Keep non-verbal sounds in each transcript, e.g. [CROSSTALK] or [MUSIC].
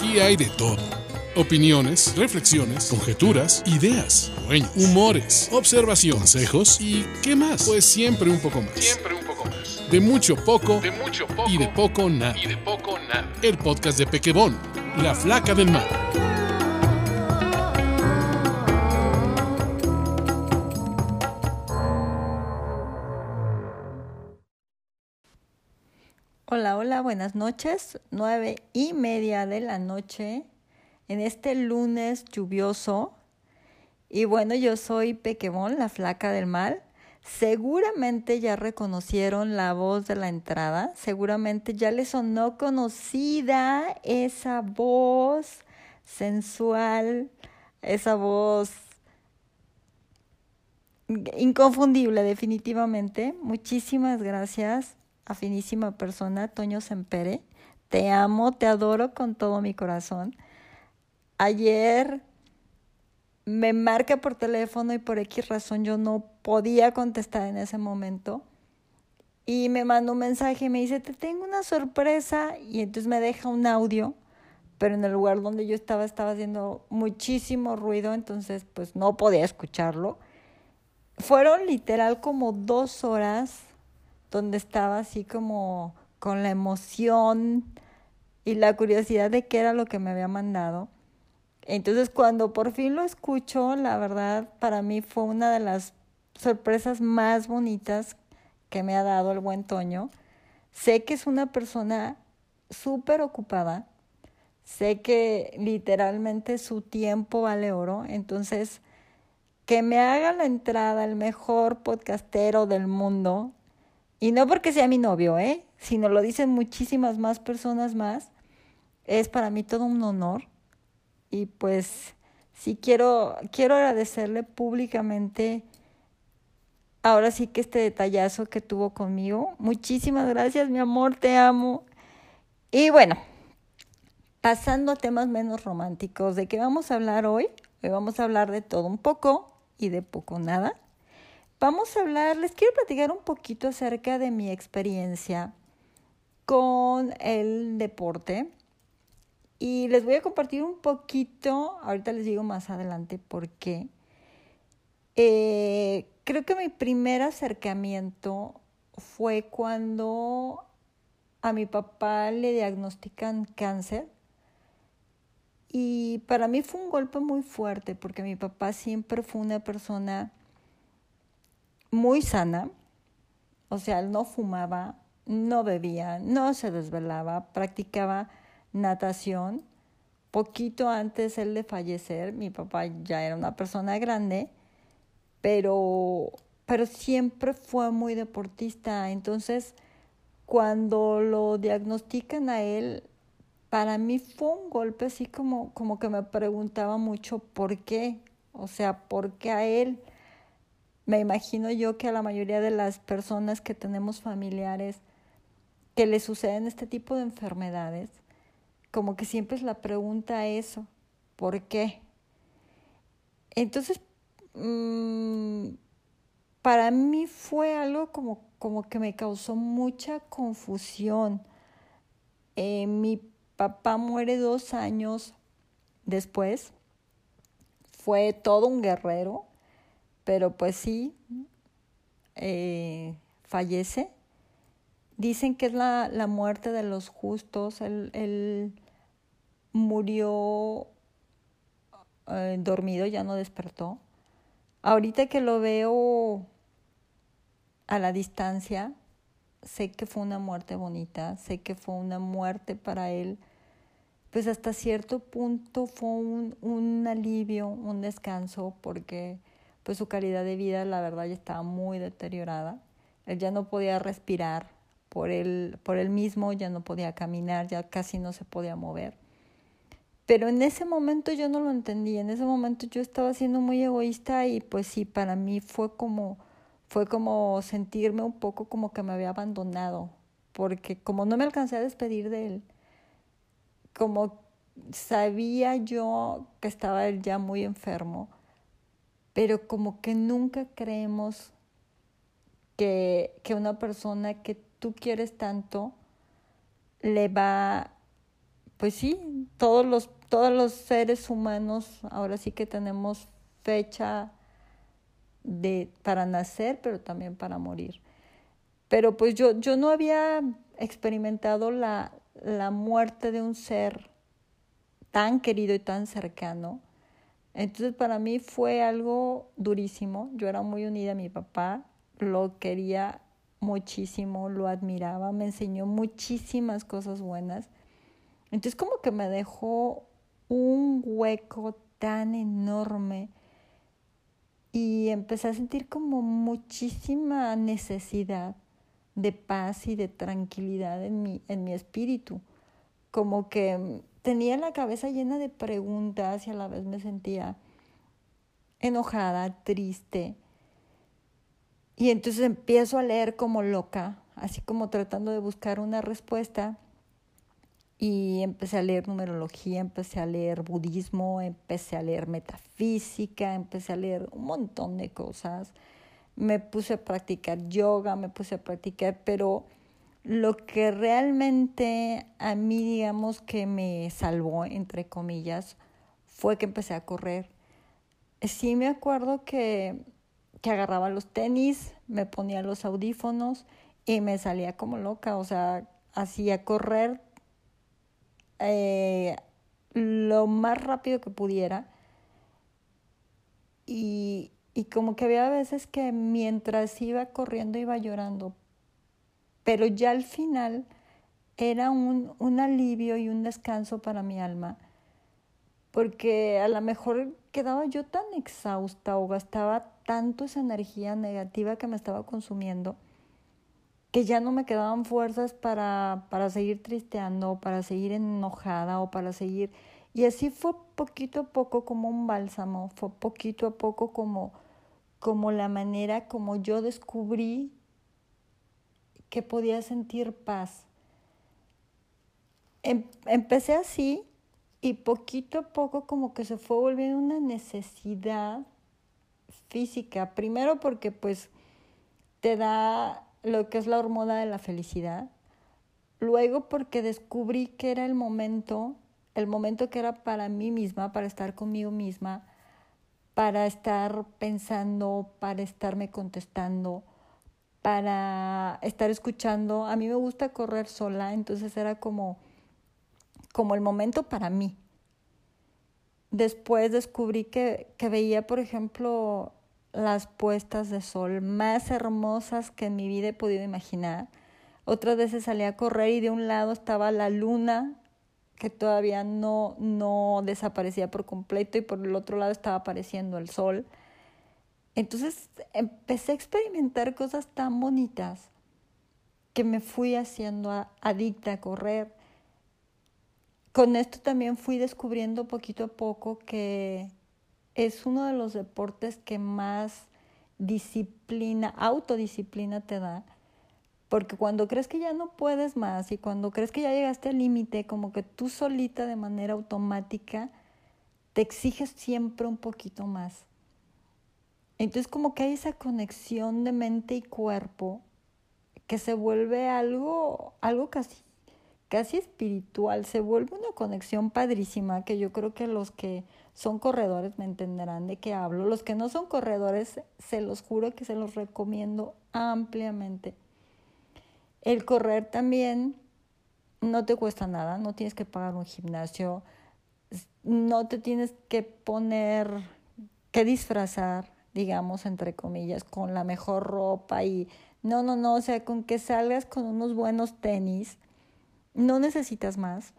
Aquí hay de todo. Opiniones, reflexiones, conjeturas, ideas, sueños, humores, observación, consejos y ¿qué más? Pues siempre un poco más. Siempre un poco más. De mucho poco, De mucho poco. y de poco nada. Y de poco nada. El podcast de Pequebón, la flaca del mar. Hola, hola, buenas noches. Nueve y media de la noche en este lunes lluvioso. Y bueno, yo soy Pequebón, la flaca del mal. Seguramente ya reconocieron la voz de la entrada. Seguramente ya les sonó conocida esa voz sensual, esa voz inconfundible, definitivamente. Muchísimas gracias a finísima persona, Toño Sempere. Te amo, te adoro con todo mi corazón. Ayer me marca por teléfono y por X razón yo no podía contestar en ese momento. Y me manda un mensaje y me dice, te tengo una sorpresa. Y entonces me deja un audio, pero en el lugar donde yo estaba estaba haciendo muchísimo ruido, entonces pues no podía escucharlo. Fueron literal como dos horas donde estaba así como con la emoción y la curiosidad de qué era lo que me había mandado. Entonces cuando por fin lo escucho, la verdad para mí fue una de las sorpresas más bonitas que me ha dado el buen Toño. Sé que es una persona súper ocupada, sé que literalmente su tiempo vale oro, entonces que me haga la entrada el mejor podcastero del mundo, y no porque sea mi novio, ¿eh? Sino lo dicen muchísimas más personas más. Es para mí todo un honor. Y pues sí quiero, quiero agradecerle públicamente ahora sí que este detallazo que tuvo conmigo. Muchísimas gracias, mi amor, te amo. Y bueno, pasando a temas menos románticos, ¿de qué vamos a hablar hoy? Hoy vamos a hablar de todo un poco y de poco nada. Vamos a hablar, les quiero platicar un poquito acerca de mi experiencia con el deporte y les voy a compartir un poquito, ahorita les digo más adelante por qué. Eh, creo que mi primer acercamiento fue cuando a mi papá le diagnostican cáncer y para mí fue un golpe muy fuerte porque mi papá siempre fue una persona muy sana, o sea, no fumaba, no bebía, no se desvelaba, practicaba natación. Poquito antes él de fallecer, mi papá ya era una persona grande, pero, pero siempre fue muy deportista. Entonces, cuando lo diagnostican a él, para mí fue un golpe así como, como que me preguntaba mucho por qué, o sea, por qué a él me imagino yo que a la mayoría de las personas que tenemos familiares que le suceden este tipo de enfermedades, como que siempre es la pregunta eso, ¿por qué? Entonces, mmm, para mí fue algo como, como que me causó mucha confusión. Eh, mi papá muere dos años después, fue todo un guerrero, pero pues sí, eh, fallece. Dicen que es la, la muerte de los justos. Él, murió eh, dormido, ya no despertó. Ahorita que lo veo a la distancia, sé que fue una muerte bonita, sé que fue una muerte para él, pues hasta cierto punto fue un, un alivio, un descanso, porque pues su calidad de vida la verdad ya estaba muy deteriorada. Él ya no podía respirar por él, por él mismo, ya no podía caminar, ya casi no se podía mover. Pero en ese momento yo no lo entendí, en ese momento yo estaba siendo muy egoísta y pues sí, para mí fue como, fue como sentirme un poco como que me había abandonado, porque como no me alcancé a despedir de él, como sabía yo que estaba él ya muy enfermo, pero como que nunca creemos que, que una persona que tú quieres tanto le va, pues sí, todos los, todos los seres humanos ahora sí que tenemos fecha de, para nacer, pero también para morir. Pero pues yo, yo no había experimentado la, la muerte de un ser tan querido y tan cercano. Entonces para mí fue algo durísimo. Yo era muy unida a mi papá, lo quería muchísimo, lo admiraba, me enseñó muchísimas cosas buenas. Entonces como que me dejó un hueco tan enorme y empecé a sentir como muchísima necesidad de paz y de tranquilidad en mi, en mi espíritu. Como que tenía la cabeza llena de preguntas y a la vez me sentía enojada, triste. Y entonces empiezo a leer como loca, así como tratando de buscar una respuesta. Y empecé a leer numerología, empecé a leer budismo, empecé a leer metafísica, empecé a leer un montón de cosas. Me puse a practicar yoga, me puse a practicar, pero lo que realmente a mí, digamos, que me salvó, entre comillas, fue que empecé a correr. Sí me acuerdo que, que agarraba los tenis, me ponía los audífonos y me salía como loca, o sea, hacía correr eh, lo más rápido que pudiera. Y, y como que había veces que mientras iba corriendo iba llorando. Pero ya al final era un, un alivio y un descanso para mi alma. Porque a lo mejor quedaba yo tan exhausta o gastaba tanto esa energía negativa que me estaba consumiendo que ya no me quedaban fuerzas para, para seguir tristeando, para seguir enojada o para seguir... Y así fue poquito a poco como un bálsamo, fue poquito a poco como, como la manera como yo descubrí que podía sentir paz. Em, empecé así y poquito a poco como que se fue volviendo una necesidad física. Primero porque pues te da lo que es la hormona de la felicidad. Luego porque descubrí que era el momento, el momento que era para mí misma, para estar conmigo misma, para estar pensando, para estarme contestando, para estar escuchando. A mí me gusta correr sola, entonces era como, como el momento para mí. Después descubrí que, que veía, por ejemplo, las puestas de sol más hermosas que en mi vida he podido imaginar. Otras veces salía a correr y de un lado estaba la luna que todavía no, no desaparecía por completo y por el otro lado estaba apareciendo el sol. Entonces empecé a experimentar cosas tan bonitas que me fui haciendo adicta a correr. Con esto también fui descubriendo poquito a poco que es uno de los deportes que más disciplina, autodisciplina te da, porque cuando crees que ya no puedes más y cuando crees que ya llegaste al límite, como que tú solita de manera automática te exiges siempre un poquito más. Entonces como que hay esa conexión de mente y cuerpo que se vuelve algo, algo casi, casi espiritual, se vuelve una conexión padrísima que yo creo que los que son corredores me entenderán de qué hablo. Los que no son corredores, se los juro que se los recomiendo ampliamente. El correr también no te cuesta nada, no tienes que pagar un gimnasio, no te tienes que poner, que disfrazar, digamos, entre comillas, con la mejor ropa y no, no, no, o sea, con que salgas con unos buenos tenis, no necesitas más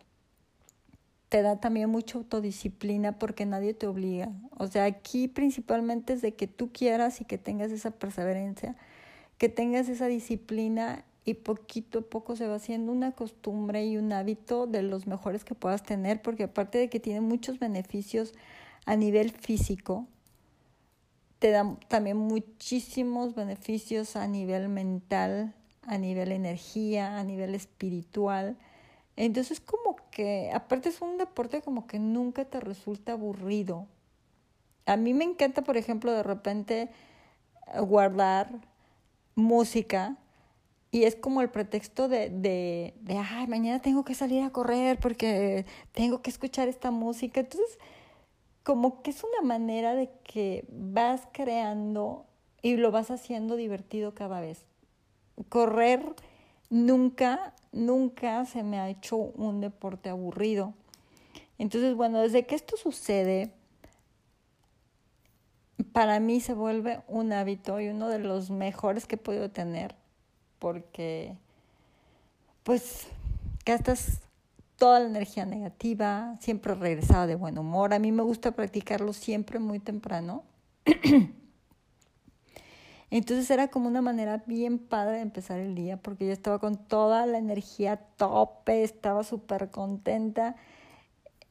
te da también mucha autodisciplina porque nadie te obliga. O sea, aquí principalmente es de que tú quieras y que tengas esa perseverancia, que tengas esa disciplina y poquito a poco se va haciendo una costumbre y un hábito de los mejores que puedas tener, porque aparte de que tiene muchos beneficios a nivel físico, te da también muchísimos beneficios a nivel mental, a nivel energía, a nivel espiritual. Entonces como que, aparte es un deporte como que nunca te resulta aburrido. A mí me encanta, por ejemplo, de repente guardar música y es como el pretexto de, de, de, ay, mañana tengo que salir a correr porque tengo que escuchar esta música. Entonces, como que es una manera de que vas creando y lo vas haciendo divertido cada vez. Correr nunca, nunca se me ha hecho un deporte aburrido. Entonces, bueno, desde que esto sucede, para mí se vuelve un hábito y uno de los mejores que he podido tener porque pues gastas toda la energía negativa, siempre regresaba de buen humor. A mí me gusta practicarlo siempre muy temprano. [CLEARS THROAT] Entonces era como una manera bien padre de empezar el día porque yo estaba con toda la energía tope, estaba súper contenta.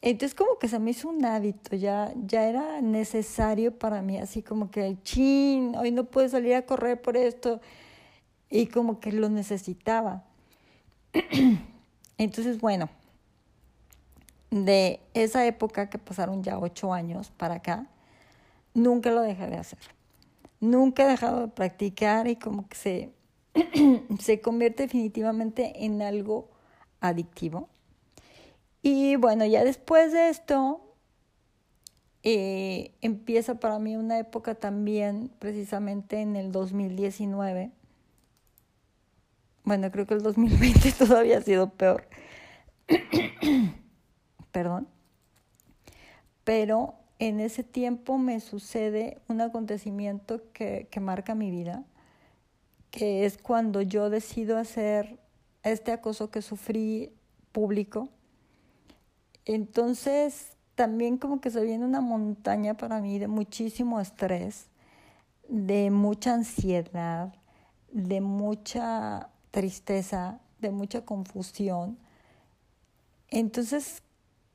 Entonces como que se me hizo un hábito, ya, ya era necesario para mí, así como que, chin, hoy no puedo salir a correr por esto y como que lo necesitaba. [CLEARS THROAT] Entonces, bueno, de esa época que pasaron ya ocho años para acá, nunca lo dejé de hacer. Nunca he dejado de practicar y como que se, [CLEARS THROAT] se convierte definitivamente en algo adictivo. Y bueno, ya después de esto, eh, empieza para mí una época también, precisamente en el 2019, bueno, creo que el 2020 [LAUGHS] todavía ha sido peor. [CLEARS THROAT] Perdón. Pero en ese tiempo me sucede un acontecimiento que, que marca mi vida, que es cuando yo decido hacer este acoso que sufrí público. Entonces, también como que se viene una montaña para mí de muchísimo estrés, de mucha ansiedad, de mucha tristeza, de mucha confusión. Entonces,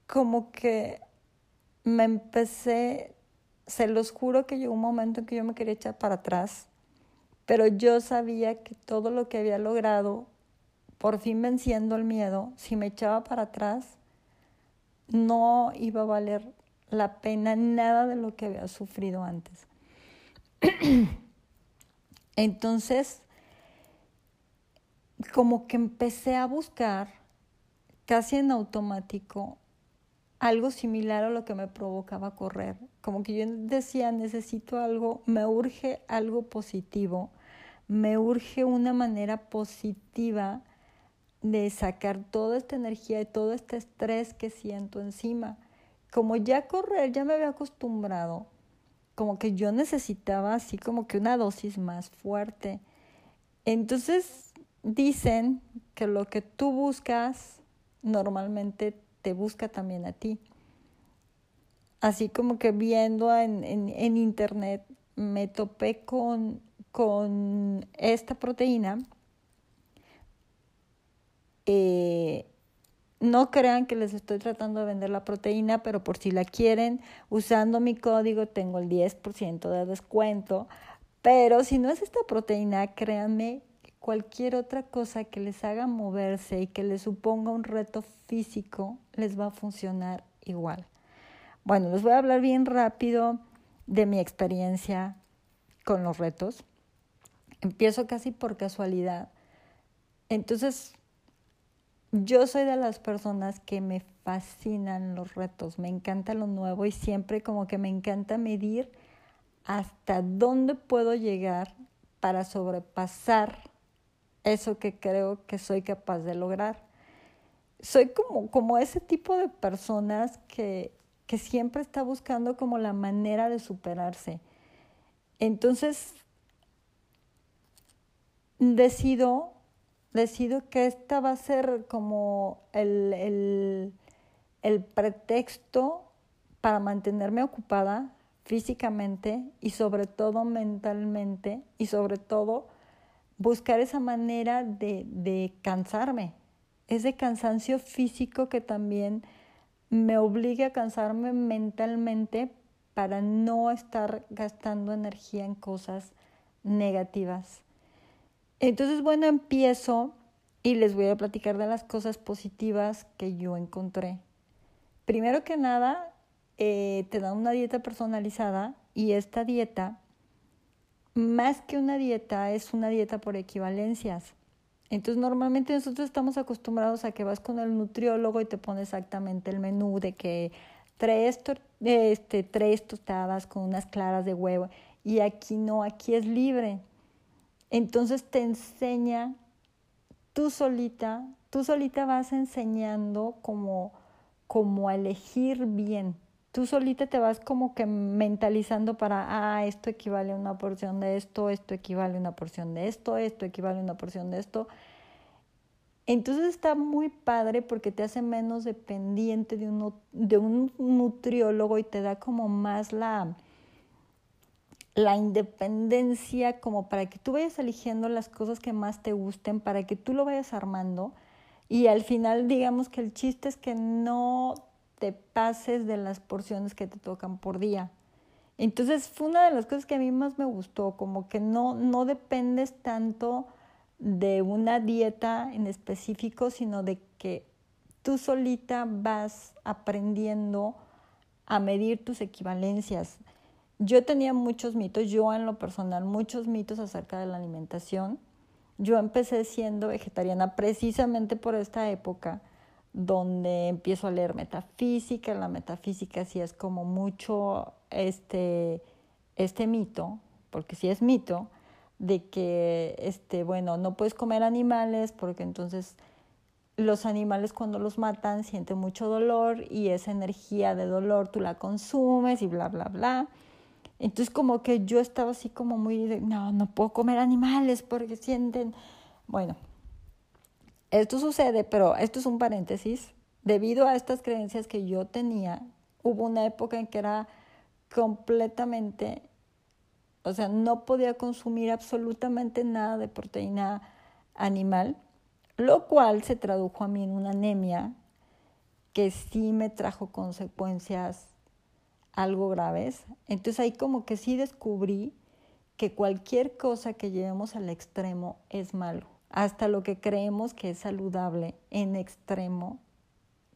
como que me empecé, se los juro que llegó un momento en que yo me quería echar para atrás, pero yo sabía que todo lo que había logrado, por fin venciendo el miedo, si me echaba para atrás, no iba a valer la pena nada de lo que había sufrido antes. [CLEARS THROAT] Entonces, como que empecé a buscar casi en automático algo similar a lo que me provocaba correr. Como que yo decía, necesito algo, me urge algo positivo, me urge una manera positiva de sacar toda esta energía y todo este estrés que siento encima. Como ya correr, ya me había acostumbrado, como que yo necesitaba así como que una dosis más fuerte. Entonces dicen que lo que tú buscas normalmente te busca también a ti. Así como que viendo en, en, internet me topé con, con esta proteína. Eh, no crean que les estoy tratando de vender la proteína, pero por si la quieren, usando mi código tengo el 10% de descuento. Pero si no es esta proteína, créanme cualquier otra cosa que les haga moverse y que les suponga un reto físico, les va a funcionar igual. Bueno, les voy a hablar bien rápido de mi experiencia con los retos. Empiezo casi por casualidad. Entonces, yo soy de las personas que me fascinan los retos, me encanta lo nuevo y siempre como que me encanta medir hasta dónde puedo llegar para sobrepasar eso que creo que soy capaz de lograr. Soy como, como ese tipo de personas que, que siempre está buscando como la manera de superarse. Entonces, decido, decido que esta va a ser como el, el, el pretexto para mantenerme ocupada físicamente y sobre todo mentalmente y sobre todo buscar esa manera de, de cansarme, ese cansancio físico que también me obliga a cansarme mentalmente para no estar gastando energía en cosas negativas. Entonces, bueno, empiezo y les voy a platicar de las cosas positivas que yo encontré. Primero que nada, eh, te dan una dieta personalizada y esta dieta más que una dieta, es una dieta por equivalencias. Entonces normalmente nosotros estamos acostumbrados a que vas con el nutriólogo y te pone exactamente el menú de que tres, este, tres tostadas con unas claras de huevo y aquí no, aquí es libre. Entonces te enseña tú solita, tú solita vas enseñando como, elegir bien. Tú solita te vas como que mentalizando para, ah, esto equivale a una porción de esto, esto equivale a una porción de esto, esto equivale a una porción de esto. Entonces está muy padre porque te hace menos dependiente de un, de un nutriólogo y te da como más la, la independencia como para que tú vayas eligiendo las cosas que más te gusten, para que tú lo vayas armando y al final digamos que el chiste es que no te pases de las porciones que te tocan por día. Entonces fue una de las cosas que a mí más me gustó, como que no, no dependes tanto de una dieta en específico, sino de que tú solita vas aprendiendo a medir tus equivalencias yo tenía muchos mitos, yo en lo personal, muchos mitos acerca de la alimentación. Yo empecé siendo vegetariana precisamente por esta época donde empiezo a leer metafísica. La metafísica sí es como mucho este, este mito, porque sí es mito, de que, este, bueno, no puedes comer animales porque entonces los animales cuando los matan sienten mucho dolor y esa energía de dolor tú la consumes y bla, bla, bla. Entonces como que yo estaba así como muy de, no, no puedo comer animales porque sienten, bueno, esto sucede, pero esto es un paréntesis. Debido a estas creencias que yo tenía, hubo una época en que era completamente, o sea, no podía consumir absolutamente nada de proteína animal, lo cual se tradujo a mí en una anemia que sí me trajo consecuencias algo graves. Entonces ahí como que sí descubrí que cualquier cosa que llevemos al extremo es malo. Hasta lo que creemos que es saludable en extremo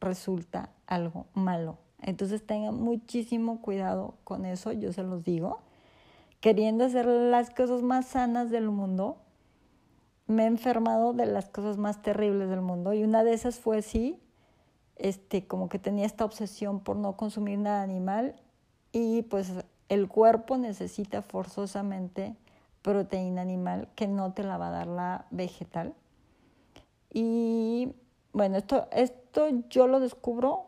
resulta algo malo. Entonces tengan muchísimo cuidado con eso, yo se los digo. Queriendo hacer las cosas más sanas del mundo, me he enfermado de las cosas más terribles del mundo y una de esas fue sí, este, como que tenía esta obsesión por no consumir nada animal y pues el cuerpo necesita forzosamente proteína animal que no te la va a dar la vegetal. Y bueno, esto, esto yo lo descubro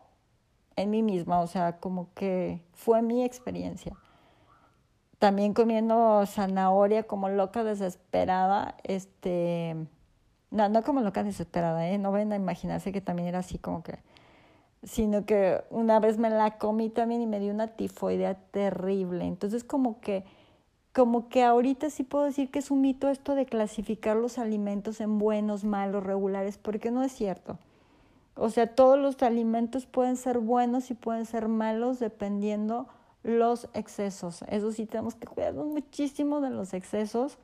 en mí misma, o sea, como que fue mi experiencia. También comiendo zanahoria como loca desesperada, este, no, no como loca desesperada, ¿eh? no ven a imaginarse que también era así como que sino que una vez me la comí también y me dio una tifoidea terrible. Entonces como que como que ahorita sí puedo decir que es un mito esto de clasificar los alimentos en buenos, malos, regulares, porque no es cierto. O sea, todos los alimentos pueden ser buenos y pueden ser malos dependiendo los excesos. Eso sí tenemos que cuidarnos muchísimo de los excesos.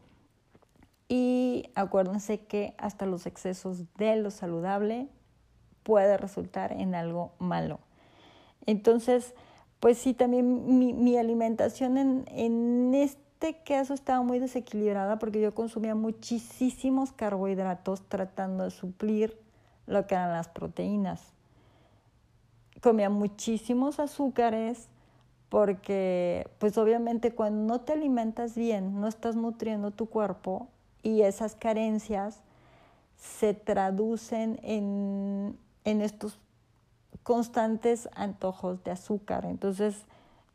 Y acuérdense que hasta los excesos de lo saludable puede resultar en algo malo. Entonces, pues sí, también mi, mi alimentación en, en este caso estaba muy desequilibrada porque yo consumía muchísimos carbohidratos tratando de suplir lo que eran las proteínas. Comía muchísimos azúcares porque pues obviamente cuando no te alimentas bien, no estás nutriendo tu cuerpo y esas carencias se traducen en en estos constantes antojos de azúcar. Entonces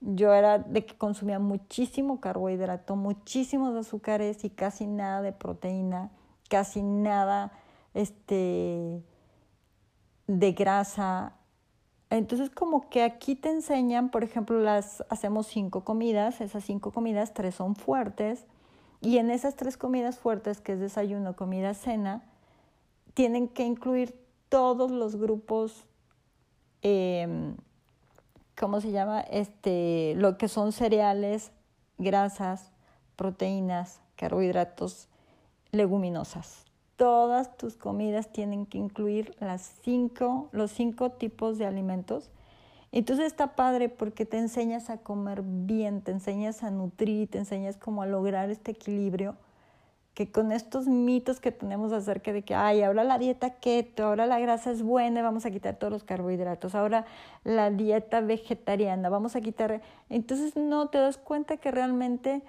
yo era de que consumía muchísimo carbohidrato, muchísimos azúcares y casi nada de proteína, casi nada este, de grasa. Entonces como que aquí te enseñan, por ejemplo, las hacemos cinco comidas, esas cinco comidas, tres son fuertes, y en esas tres comidas fuertes, que es desayuno, comida, cena, tienen que incluir todos los grupos, em, ¿cómo se llama? Este, lo que son cereales, grasas, proteínas, carbohidratos, leguminosas. Todas tus comidas tienen que incluir las cinco, los cinco tipos de alimentos. Entonces está padre porque te enseñas a comer bien, te enseñas a nutrir, te enseñas como a lograr este equilibrio que con estos mitos que tenemos acerca de que, ay, ahora la dieta keto, ahora la grasa es buena, vamos a quitar todos los carbohidratos, ahora la dieta vegetariana, vamos a quitar... Entonces no te das cuenta que realmente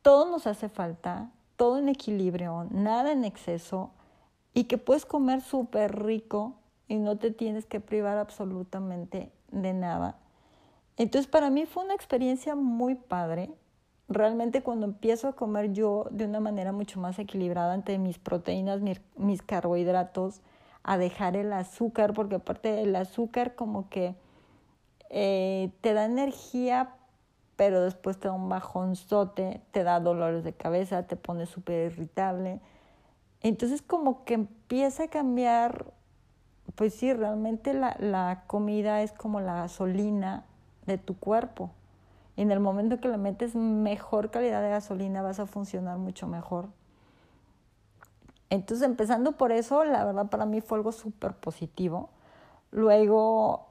todo nos hace falta, todo en equilibrio, nada en exceso y que puedes comer súper rico y no te tienes que privar absolutamente de nada. Entonces para mí fue una experiencia muy padre realmente cuando empiezo a comer yo de una manera mucho más equilibrada entre mis proteínas, mis, carbohidratos, a dejar el azúcar, porque aparte el azúcar como que eh, te da energía, pero después te da un bajonzote, te da dolores de cabeza, te pone súper irritable. Entonces como que empieza a cambiar, pues sí, realmente la, la comida es como la gasolina de tu cuerpo en el momento que le metes mejor calidad de gasolina vas a funcionar mucho mejor. Entonces, empezando por eso, la verdad para mí fue algo súper positivo. Luego,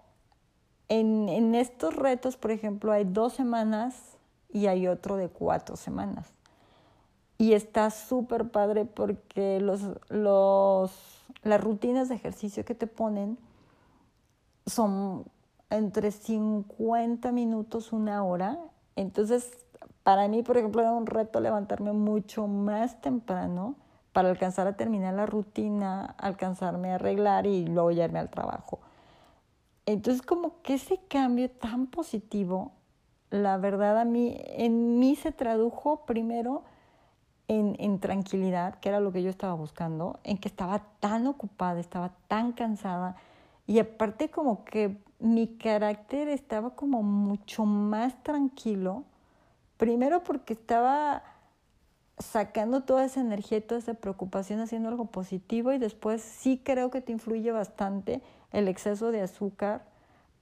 en, en estos retos, por ejemplo, hay dos semanas y hay otro de cuatro semanas. Y está súper padre porque los, los, las rutinas de ejercicio que te ponen son entre 50 minutos, una hora. Entonces, para mí, por ejemplo, era un reto levantarme mucho más temprano para alcanzar a terminar la rutina, alcanzarme a arreglar y luego irme al trabajo. Entonces, como que ese cambio tan positivo, la verdad a mí, en mí se tradujo primero en, en tranquilidad, que era lo que yo estaba buscando, en que estaba tan ocupada, estaba tan cansada y aparte como que mi carácter estaba como mucho más tranquilo, primero porque estaba sacando toda esa energía y toda esa preocupación haciendo algo positivo y después sí creo que te influye bastante el exceso de azúcar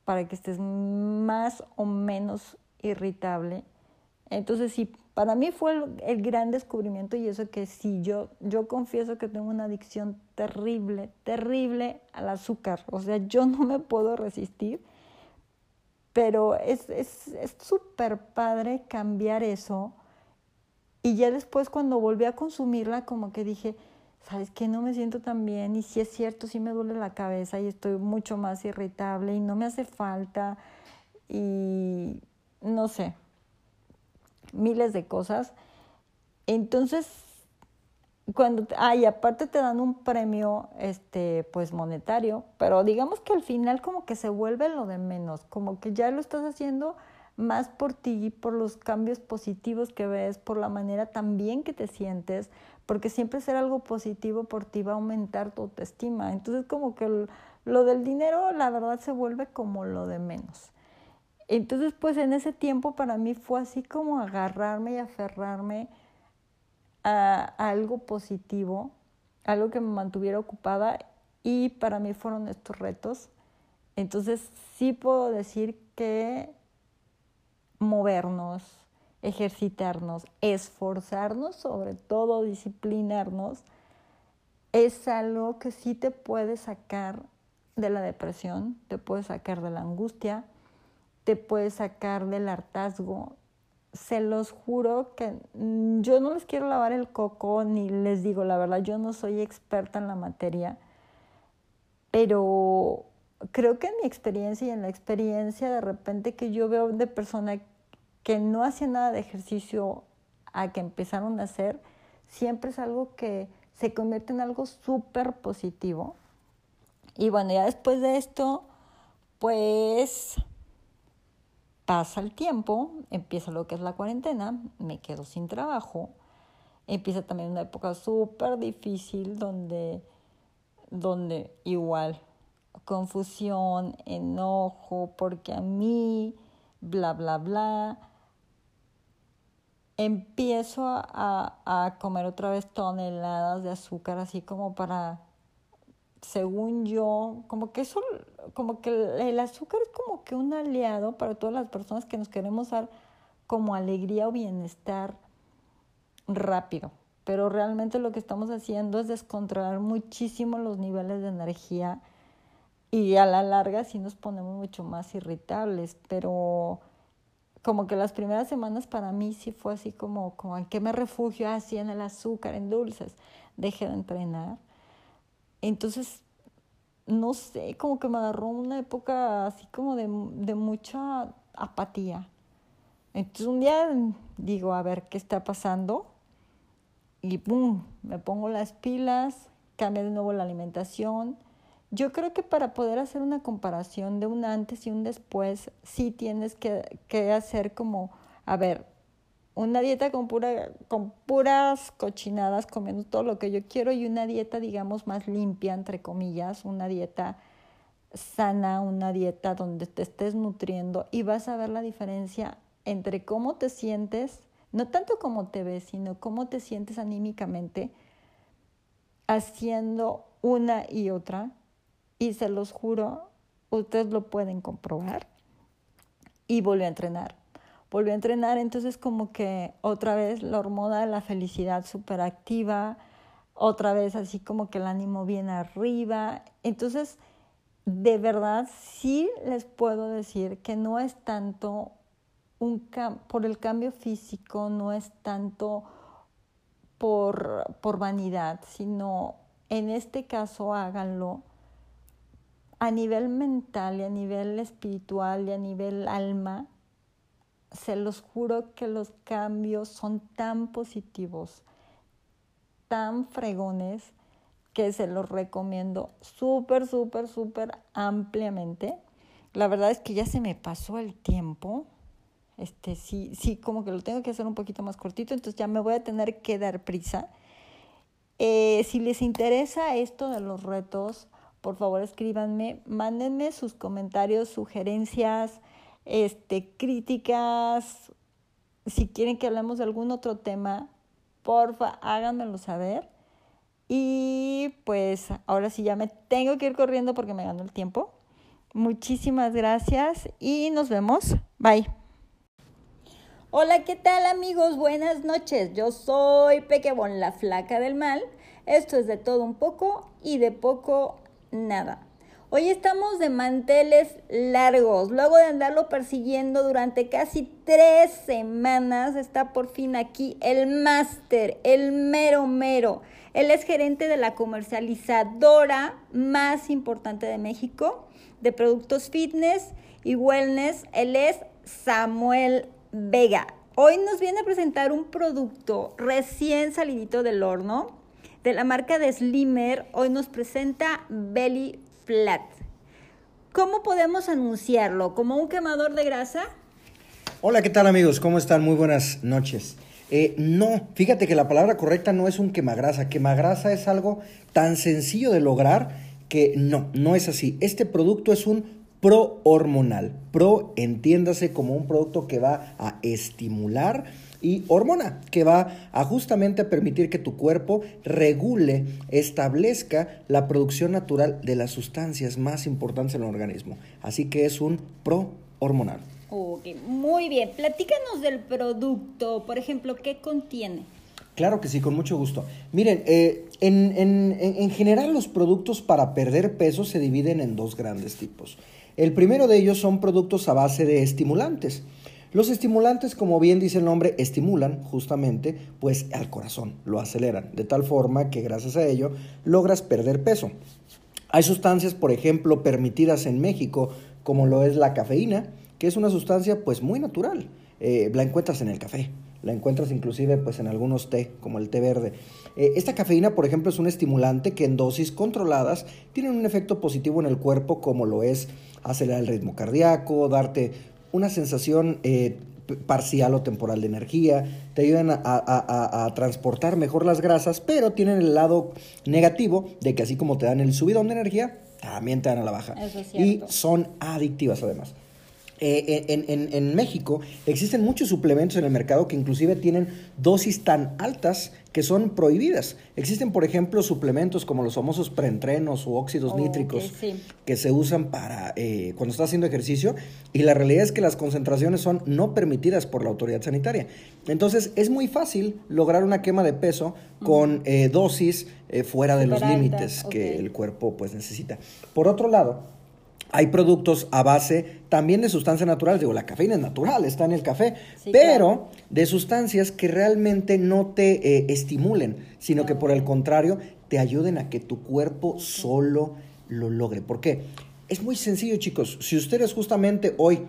para que estés más o menos irritable. Entonces sí, para mí fue el, gran descubrimiento y eso que sí, yo, yo confieso que tengo una adicción terrible, terrible al azúcar. O sea, yo no me puedo resistir, pero es súper es, padre cambiar eso. Y ya después cuando volví a consumirla, como que dije, ¿sabes qué? No me siento tan bien y si es cierto, sí me duele la cabeza y estoy mucho más irritable y no me hace falta y no sé, miles de cosas. Entonces, cuando, ay, aparte te dan un premio, este, pues monetario, pero digamos que al final como que se vuelve lo de menos, como que ya lo estás haciendo más por ti, por los cambios positivos que ves, por la manera también que te sientes, porque siempre ser algo positivo por ti va a aumentar tu autoestima. Entonces como que lo del dinero, la verdad, se vuelve como lo de menos. Entonces, pues en ese tiempo para mí fue así como agarrarme y aferrarme a, algo positivo, algo que me mantuviera ocupada y para mí fueron estos retos. Entonces, sí puedo decir que movernos, ejercitarnos, esforzarnos, sobre todo disciplinarnos, es algo que sí te puede sacar de la depresión, te puede sacar de la angustia, te puede sacar del hartazgo. Se los juro que mm, yo no les quiero lavar el coco ni les digo la verdad, yo no soy experta en la materia, pero creo que en mi experiencia y en la experiencia de repente que yo veo de persona que no hacía nada de ejercicio a que empezaron a hacer, siempre es algo que se convierte en algo súper positivo. Y bueno, ya después de esto, pues Pasa el tiempo, empieza lo que es la cuarentena, me quedo sin trabajo, empieza también una época súper difícil donde, donde igual confusión, enojo, porque a mí, bla, bla, bla. Empiezo a, a comer otra vez toneladas de azúcar, así como para según yo, como que eso, como que el azúcar es como que un aliado para todas las personas que nos queremos dar como alegría o bienestar rápido. Pero realmente lo que estamos haciendo es descontrolar muchísimo los niveles de energía y a la larga sí nos ponemos mucho más irritables. Pero como que las primeras semanas para mí sí fue así como, como en qué me refugio así en el azúcar, en dulces. Dejé de entrenar. Entonces, no sé, como que me agarró una época así como de, de mucha apatía. Entonces un día digo, a ver qué está pasando. Y pum, me pongo las pilas, cambio de nuevo la alimentación. Yo creo que para poder hacer una comparación de un antes y un después, sí tienes que, que hacer como, a ver, una dieta con, pura, con puras cochinadas, comiendo todo lo que yo quiero, y una dieta, digamos, más limpia, entre comillas, una dieta sana, una dieta donde te estés nutriendo y vas a ver la diferencia entre cómo te sientes, no tanto cómo te ves, sino cómo te sientes anímicamente haciendo una y otra. Y se los juro, ustedes lo pueden comprobar. Y volví a entrenar. Volví a entrenar, entonces como que otra vez la hormona de la felicidad súper activa, otra vez así como que el ánimo bien arriba. Entonces, de verdad sí les puedo decir que no es tanto un por el cambio físico, no es tanto por, por vanidad, sino en este caso háganlo a nivel mental y a nivel espiritual y a nivel alma. Se los juro que los cambios son tan positivos, tan fregones, que se los recomiendo súper, súper, súper ampliamente. La verdad es que ya se me pasó el tiempo este, sí, sí, como que lo tengo que hacer un poquito más cortito, entonces ya me voy a tener que dar prisa. Eh, si les interesa esto de los retos, por favor escríbanme, mándenme sus comentarios, sugerencias, este, críticas, si quieren que hablemos de algún otro tema, porfa, háganmelo saber. Y pues ahora sí ya me tengo que ir corriendo porque me ganó el tiempo. Muchísimas gracias y nos vemos. Bye. Hola, ¿qué tal amigos? Buenas noches. Yo soy Pequebón, la flaca del mal. Esto es de todo un poco y de poco nada. Hoy estamos de manteles largos. Luego de andarlo persiguiendo durante casi tres semanas, está por fin aquí el máster, el mero mero. Él es gerente de la comercializadora más importante de México de productos fitness y wellness. Él es Samuel Vega. Hoy nos viene a presentar un producto recién salidito del horno de la marca de Slimmer. Hoy nos presenta Belly Flat. ¿Cómo podemos anunciarlo? ¿Como un quemador de grasa? Hola, ¿qué tal amigos? ¿Cómo están? Muy buenas noches. Eh, no, fíjate que la palabra correcta no es un quemagrasa. Quemagrasa es algo tan sencillo de lograr que no, no es así. Este producto es un pro-hormonal. Pro, entiéndase como un producto que va a estimular y hormona, que va a justamente permitir que tu cuerpo regule, establezca la producción natural de las sustancias más importantes en el organismo. Así que es un pro-hormonal. Ok, muy bien. Platícanos del producto, por ejemplo, ¿qué contiene? Claro que sí, con mucho gusto. Miren, eh, en, en general los productos para perder peso se dividen en dos grandes tipos. El primero de ellos son productos a base de estimulantes. Los estimulantes, como bien dice el nombre, estimulan justamente pues al corazón, lo aceleran, de tal forma que gracias a ello logras perder peso. Hay sustancias, por ejemplo, permitidas en México, como lo es la cafeína, que es una sustancia pues muy natural. Eh, la encuentras en el café, la encuentras inclusive pues en algunos té, como el té verde. Eh, esta cafeína, por ejemplo, es un estimulante que en dosis controladas tienen un efecto positivo en el cuerpo, como lo es acelerar el ritmo cardíaco, darte una sensación eh, parcial o temporal de energía, te ayudan a, transportar mejor las grasas, pero tienen el lado negativo de que así como te dan el subidón de energía, también te dan a la baja. y son adictivas además. Eh, en, en, México existen muchos suplementos en el mercado que inclusive tienen dosis tan altas que son prohibidas. Existen, por ejemplo, suplementos como los famosos preentrenos o óxidos nítricos que se usan para eh, cuando estás haciendo ejercicio y la realidad es que las concentraciones son no permitidas por la autoridad sanitaria. Entonces es muy fácil lograr una quema de peso con eh, dosis fuera de los límites que el cuerpo pues necesita. Por otro lado, Hay productos a base también de sustancias naturales. Digo, la cafeína es natural, está en el café, Sí, pero claro. de sustancias que realmente no te eh, estimulen, sino que por el contrario te ayuden a que tu cuerpo solo lo logre. ¿Por qué? Es muy sencillo, chicos. Si ustedes justamente hoy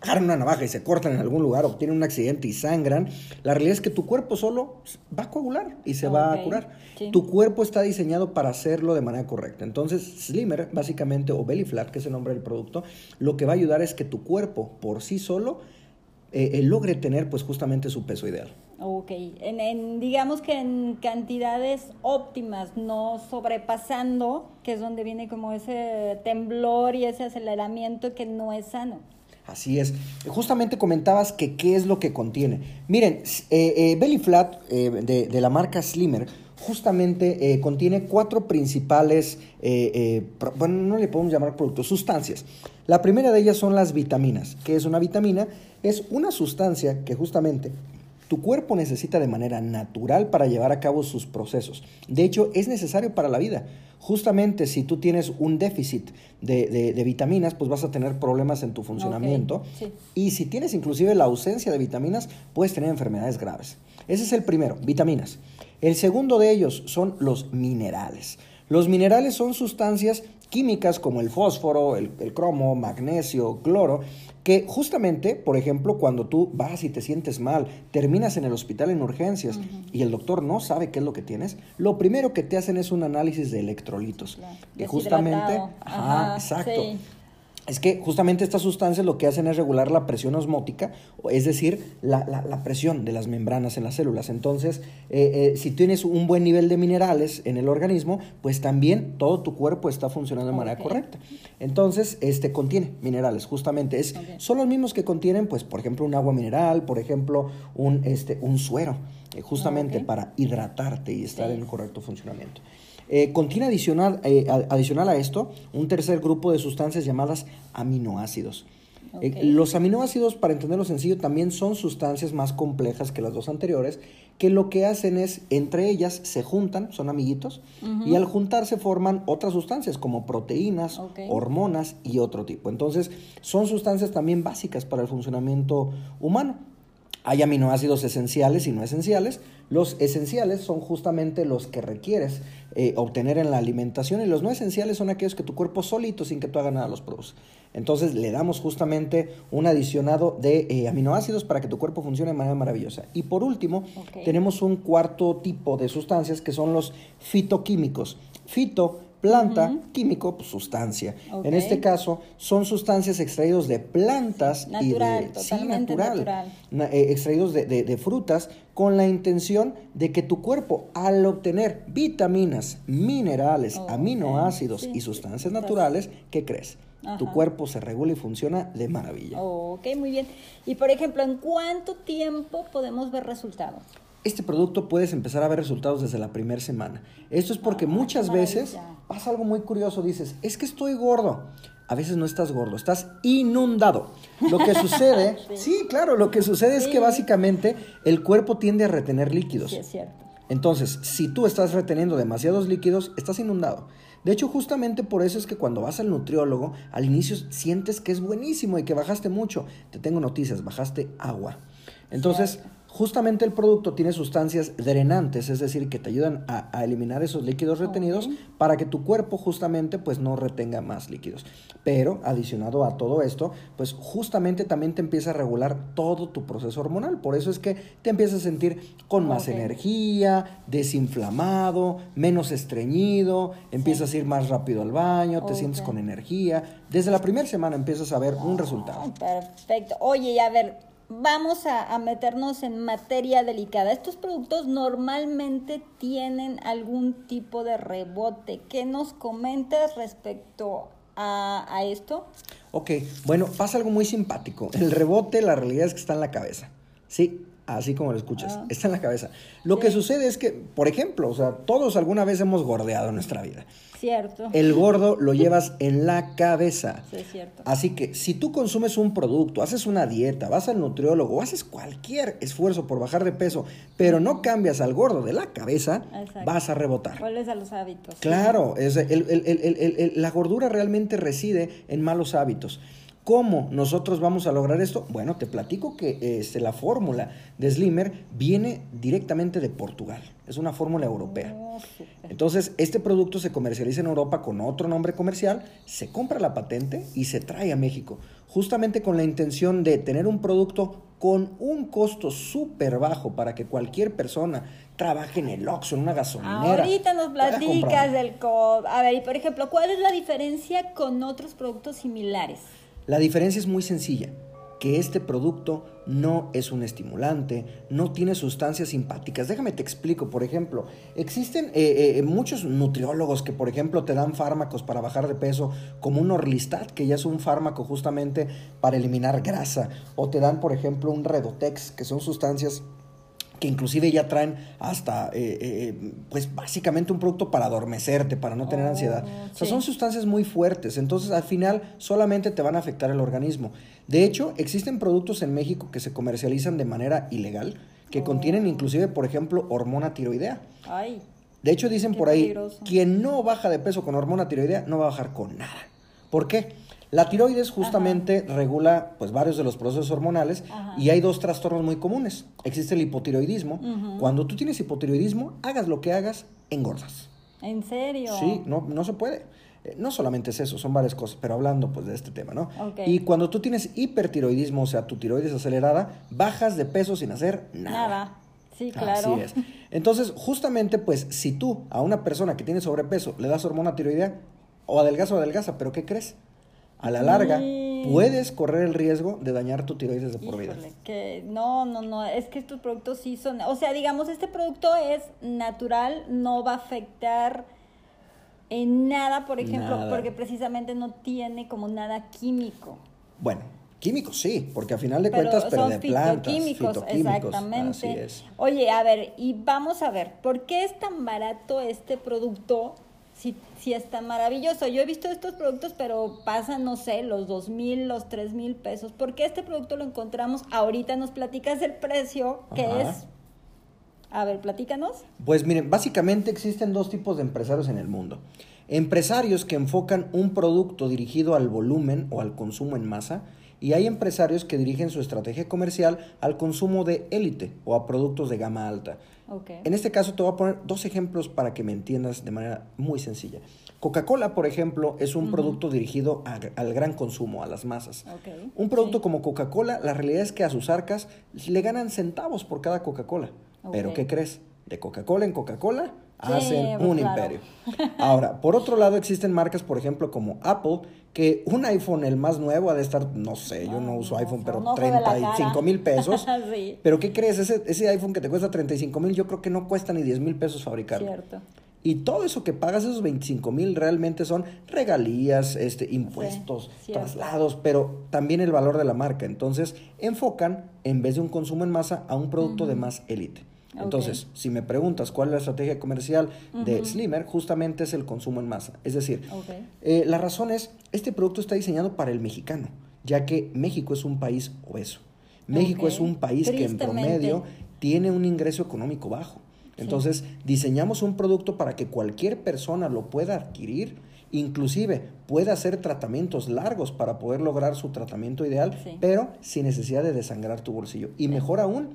agarran una navaja y se cortan en algún lugar o tienen un accidente y sangran, la realidad es que tu cuerpo solo va a coagular y se va a curar. sí. Tu cuerpo está diseñado para hacerlo de manera correcta. Entonces, Slimmer, básicamente, o Belly Flat, que es el nombre del producto, lo que va a ayudar es que tu cuerpo por sí solo eh, eh, logre tener pues justamente su peso ideal. Ok, en, en- digamos que en cantidades óptimas, no sobrepasando, que es donde viene como ese temblor y ese aceleramiento que no es sano. Así es. Justamente comentabas que qué es lo que contiene. Miren, s- eh, eh, Belly Flat eh, de, la marca Slimmer justamente eh, contiene cuatro principales, eh, eh, bueno, no le podemos llamar productos, sustancias. La primera de ellas son las vitaminas. ¿Qué es una vitamina? Es una sustancia que justamente tu cuerpo necesita de manera natural para llevar a cabo sus procesos. De hecho, es necesario para la vida. Justamente si tú tienes un déficit de, de- de vitaminas, pues vas a tener problemas en tu funcionamiento. sí. Y si tienes inclusive la ausencia de vitaminas, puedes tener enfermedades graves. Ese es el primero, vitaminas. El segundo de ellos son los minerales. Los minerales son sustancias químicas como el fósforo, el, el cromo, magnesio, cloro, que justamente, por ejemplo, cuando tú vas y te sientes mal, terminas en el hospital en urgencias y el doctor no sabe qué es lo que tienes, lo primero que te hacen es un análisis de electrolitos. Claro. Que justamente, ajá, Ajá, exacto. sí. Es que justamente estas sustancias lo que hacen es regular la presión osmótica, es decir, la, la- la presión de las membranas en las células. Entonces, eh, eh, si tienes un buen nivel de minerales en el organismo, pues también todo tu cuerpo está funcionando de manera correcta. Entonces, este contiene minerales, justamente. Es. Son los mismos que contienen, pues, por ejemplo, un agua mineral, por ejemplo, un, este, un suero, eh, justamente para hidratarte y estar Sí. en correcto funcionamiento. Eh, contiene adicional, eh, a- adicional a esto un tercer grupo de sustancias llamadas aminoácidos. Eh, los aminoácidos, para entenderlo sencillo, también son sustancias más complejas que las dos anteriores, que lo que hacen es, entre ellas se juntan, son amiguitos, y al juntarse forman otras sustancias como proteínas, hormonas y otro tipo. Entonces, son sustancias también básicas para el funcionamiento humano. Hay aminoácidos esenciales y no esenciales. Los esenciales son justamente los que requieres eh, obtener en la alimentación y los no esenciales son aquellos que tu cuerpo solito, sin que tú hagas nada, los produce. Entonces le damos justamente un adicionado de eh, aminoácidos para que tu cuerpo funcione de manera maravillosa. Y por último, tenemos un cuarto tipo de sustancias que son los fitoquímicos. Fito, planta, químico, pues, sustancia. En este caso, son sustancias extraídas de plantas y Natural, de... sí, natural. na- eh, extraídos de, de- de frutas con la intención de que tu cuerpo, al obtener vitaminas, minerales, aminoácidos sí, y sustancias naturales, ¿qué crees? Tu cuerpo se regula y funciona de maravilla. Ok, muy bien. Y por ejemplo, ¿en cuánto tiempo podemos ver resultados? Este producto puedes empezar a ver resultados desde la primera semana. Esto es porque Ah, muchas veces pasa algo muy curioso. Dices, es que estoy gordo. A veces no estás gordo, estás inundado. Lo que [LAUGHS] sucede, sí. claro, lo que sucede es que básicamente el cuerpo tiende a retener líquidos. Sí, es cierto. Entonces, si tú estás reteniendo demasiados líquidos, estás inundado. De hecho, justamente por eso es que cuando vas al nutriólogo, al inicio sientes que es buenísimo y que bajaste mucho. Te tengo noticias, bajaste agua. Entonces, justamente el producto tiene sustancias drenantes, es decir, que te ayudan a, a eliminar esos líquidos retenidos para que tu cuerpo justamente pues no retenga más líquidos. Pero adicionado a todo esto, pues justamente también te empieza a regular todo tu proceso hormonal. Por eso es que te empiezas a sentir con más energía, desinflamado, menos estreñido, empiezas a ir más rápido al baño, te sientes con energía. Desde la primera semana empiezas a ver un resultado. Perfecto. Oye, y a ver, vamos a, meternos en materia delicada. Estos productos normalmente tienen algún tipo de rebote. ¿Qué nos comentas respecto a, a esto? Ok, bueno, pasa algo muy simpático. El rebote, la realidad es que está en la cabeza. Sí, Así como lo escuchas, Ah. está en la cabeza. Lo que sucede es que, por ejemplo, o sea, todos alguna vez hemos gordeado en nuestra vida. Cierto. El gordo lo llevas en la cabeza. Sí, es cierto. Así que si tú consumes un producto, haces una dieta, vas al nutriólogo o haces cualquier esfuerzo por bajar de peso, pero no cambias al gordo de la cabeza, Exacto. vas a rebotar. Vuelves a los hábitos. Claro, es el- la gordura realmente reside en malos hábitos. ¿Cómo nosotros vamos a lograr esto? Bueno, te platico que este, la fórmula de Slimmer viene directamente de Portugal. Es una fórmula europea. Oh. Entonces, este producto se comercializa en Europa con otro nombre comercial, se compra la patente y se trae a México, justamente con la intención de tener un producto con un costo súper bajo para que cualquier persona trabaje en el Oxxo, en una gasolinera. Ahorita nos platicas del co A ver, y por ejemplo, ¿cuál es la diferencia con otros productos similares? La diferencia es muy sencilla, que este producto no es un estimulante, no tiene sustancias simpáticas. Déjame te explico, por ejemplo, existen eh, eh, muchos nutriólogos que, por ejemplo, te dan fármacos para bajar de peso, como un Orlistat, que ya es un fármaco justamente para eliminar grasa, o te dan, por ejemplo, un Redotex, que son sustancias que inclusive ya traen hasta, eh, eh, pues básicamente un producto para adormecerte, para no tener Oh, ansiedad. O sea, son sustancias muy fuertes, entonces al final solamente te van a afectar el organismo. De hecho, existen productos en México que se comercializan de manera ilegal, que Oh. contienen inclusive, por ejemplo, hormona tiroidea. Ay, De hecho, dicen Qué por ahí, peligroso. quien no baja de peso con hormona tiroidea no va a bajar con nada. ¿Por qué? La tiroides justamente regula pues varios de los procesos hormonales Ajá. y hay dos trastornos muy comunes. Existe el hipotiroidismo. Cuando tú tienes hipotiroidismo, hagas lo que hagas, engordas. ¿en serio? Sí, no, no se puede. Eh, No solamente es eso, son varias cosas, pero hablando pues de este tema, ¿no? Ok. Y cuando tú tienes hipertiroidismo, o sea, tu tiroides acelerada, bajas de peso sin hacer nada. Nada. Sí, claro. Así es. Entonces, justamente, pues, si tú a una persona que tiene sobrepeso le das hormona tiroidea, o adelgaza o adelgaza, pero ¿qué crees? A la larga, puedes correr el riesgo de dañar tu tiroides de por vida. Que no, no, no, es que estos productos sí son, o sea, digamos, este producto es natural, no va a afectar en nada, por ejemplo, Nada. porque precisamente no tiene como nada químico. Bueno, químicos sí, porque a final de Pero cuentas, pero son de plantas, fitoquímicos, fitoquímicos, exactamente. Así es. Oye, a ver, y vamos a ver, ¿por qué es tan barato este producto si, si es tan maravilloso? Yo he visto estos productos, pero pasan, no sé, los dos mil, los tres mil pesos. ¿Por qué este producto lo encontramos? Ahorita nos platicas el precio, que Ajá. es... A ver, platícanos. Pues miren, básicamente existen dos tipos de empresarios en el mundo. Empresarios que enfocan un producto dirigido al volumen o al consumo en masa y hay empresarios que dirigen su estrategia comercial al consumo de élite o a productos de gama alta. En este caso te voy a poner dos ejemplos para que me entiendas de manera muy sencilla. Coca-Cola, por ejemplo, es un producto dirigido a- al gran consumo, a las masas. Un producto sí. como Coca-Cola, la realidad es que a sus arcas le ganan centavos por cada Coca-Cola. Pero. ¿qué crees? De Coca-Cola en Coca-Cola Sí, hacen pues, un claro. imperio. [LAUGHS] Ahora, por otro lado, existen marcas, por ejemplo, como Apple, que un iPhone, el más nuevo, ha de estar, no sé, yo no Ah, uso iPhone, pero un ojo de la 35 cara. mil pesos. [LAUGHS] Sí. Pero ¿qué crees? Ese, ese iPhone que te cuesta 35 mil, yo creo que no cuesta ni 10 mil pesos fabricarlo. Cierto. Y todo eso que pagas, esos 25 mil, realmente son regalías, este, impuestos, traslados, pero también el valor de la marca. Entonces, enfocan, en vez de un consumo en masa, a un producto de más élite. Entonces, si me preguntas cuál es la estrategia comercial de Slimmer, justamente es el consumo en masa. Es decir, eh, la razón es, este producto está diseñado para el mexicano, ya que México es un país obeso. México es un país que en promedio tiene un ingreso económico bajo. Entonces, diseñamos un producto para que cualquier persona lo pueda adquirir, inclusive pueda hacer tratamientos largos para poder lograr su tratamiento ideal, Sí. pero sin necesidad de desangrar tu bolsillo. Y mejor aún,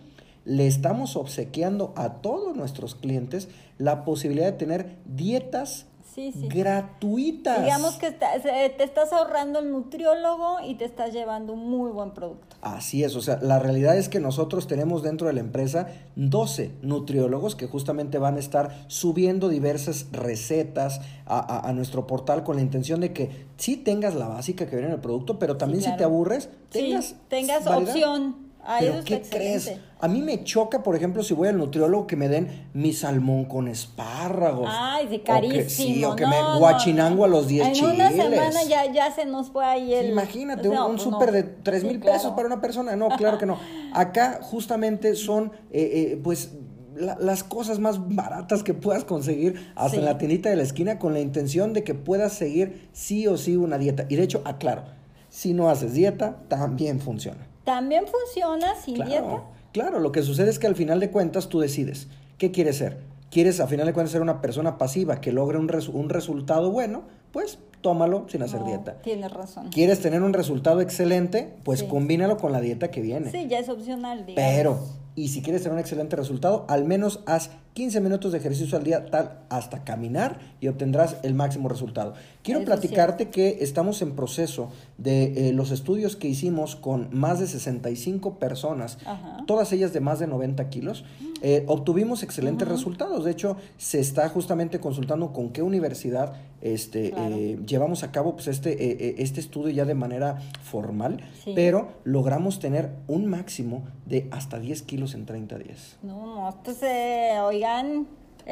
le estamos obsequiando a todos nuestros clientes la posibilidad de tener dietas Sí, sí. gratuitas. Digamos que te estás ahorrando el nutriólogo y te estás llevando un muy buen producto. Así es, o sea, la realidad es que nosotros tenemos dentro de la empresa 12 nutriólogos que justamente van a estar subiendo diversas recetas a, a- a nuestro portal con la intención de que sí tengas la básica que viene en el producto, pero también si claro. te aburres, Sí, tengas, tengas variedad. opción. Ay, Pero ¿qué crees? A mí me choca, por ejemplo, si voy al nutriólogo que me den mi salmón con espárragos. Ay, de O que- carísimo. sí, o que no, me no, guachinango a los 10 En chiles. una semana ya, ya se nos fue ahí Sí, el... imagínate, No, un, un súper de 3 Sí, mil claro. pesos para una persona. No, claro que no. [LAUGHS] Acá justamente son, eh, eh, pues, la- las cosas más baratas que puedas conseguir hasta Sí. en la tiendita de la esquina con la intención de que puedas seguir sí o sí una dieta. Y de hecho, aclaro, si no haces dieta, también funciona. También funciona sin Claro, dieta. claro, lo que sucede es que al final de cuentas tú decides qué quieres ser. ¿Quieres a final de cuentas ser una persona pasiva que logre un, resu- un resultado bueno? Pues tómalo sin hacer No, dieta. Tienes razón. ¿Quieres tener un resultado excelente? Pues Sí. combínalo con la dieta que viene. Sí, ya es opcional, digamos. Pero, y si quieres tener un excelente resultado, al menos haz 15 minutos de ejercicio al día, tal hasta caminar y obtendrás el máximo resultado. Quiero platicarte que estamos en proceso de eh, los estudios que hicimos con más de 65 personas, Ajá. todas ellas de más de 90 kilos. eh, obtuvimos excelentes resultados. De hecho, se está justamente consultando con qué universidad este, Claro. eh, llevamos a cabo pues, este, este estudio ya de manera formal, Sí. pero logramos tener un máximo de hasta 10 kilos en 30 días. No, no, esto se, Ayan.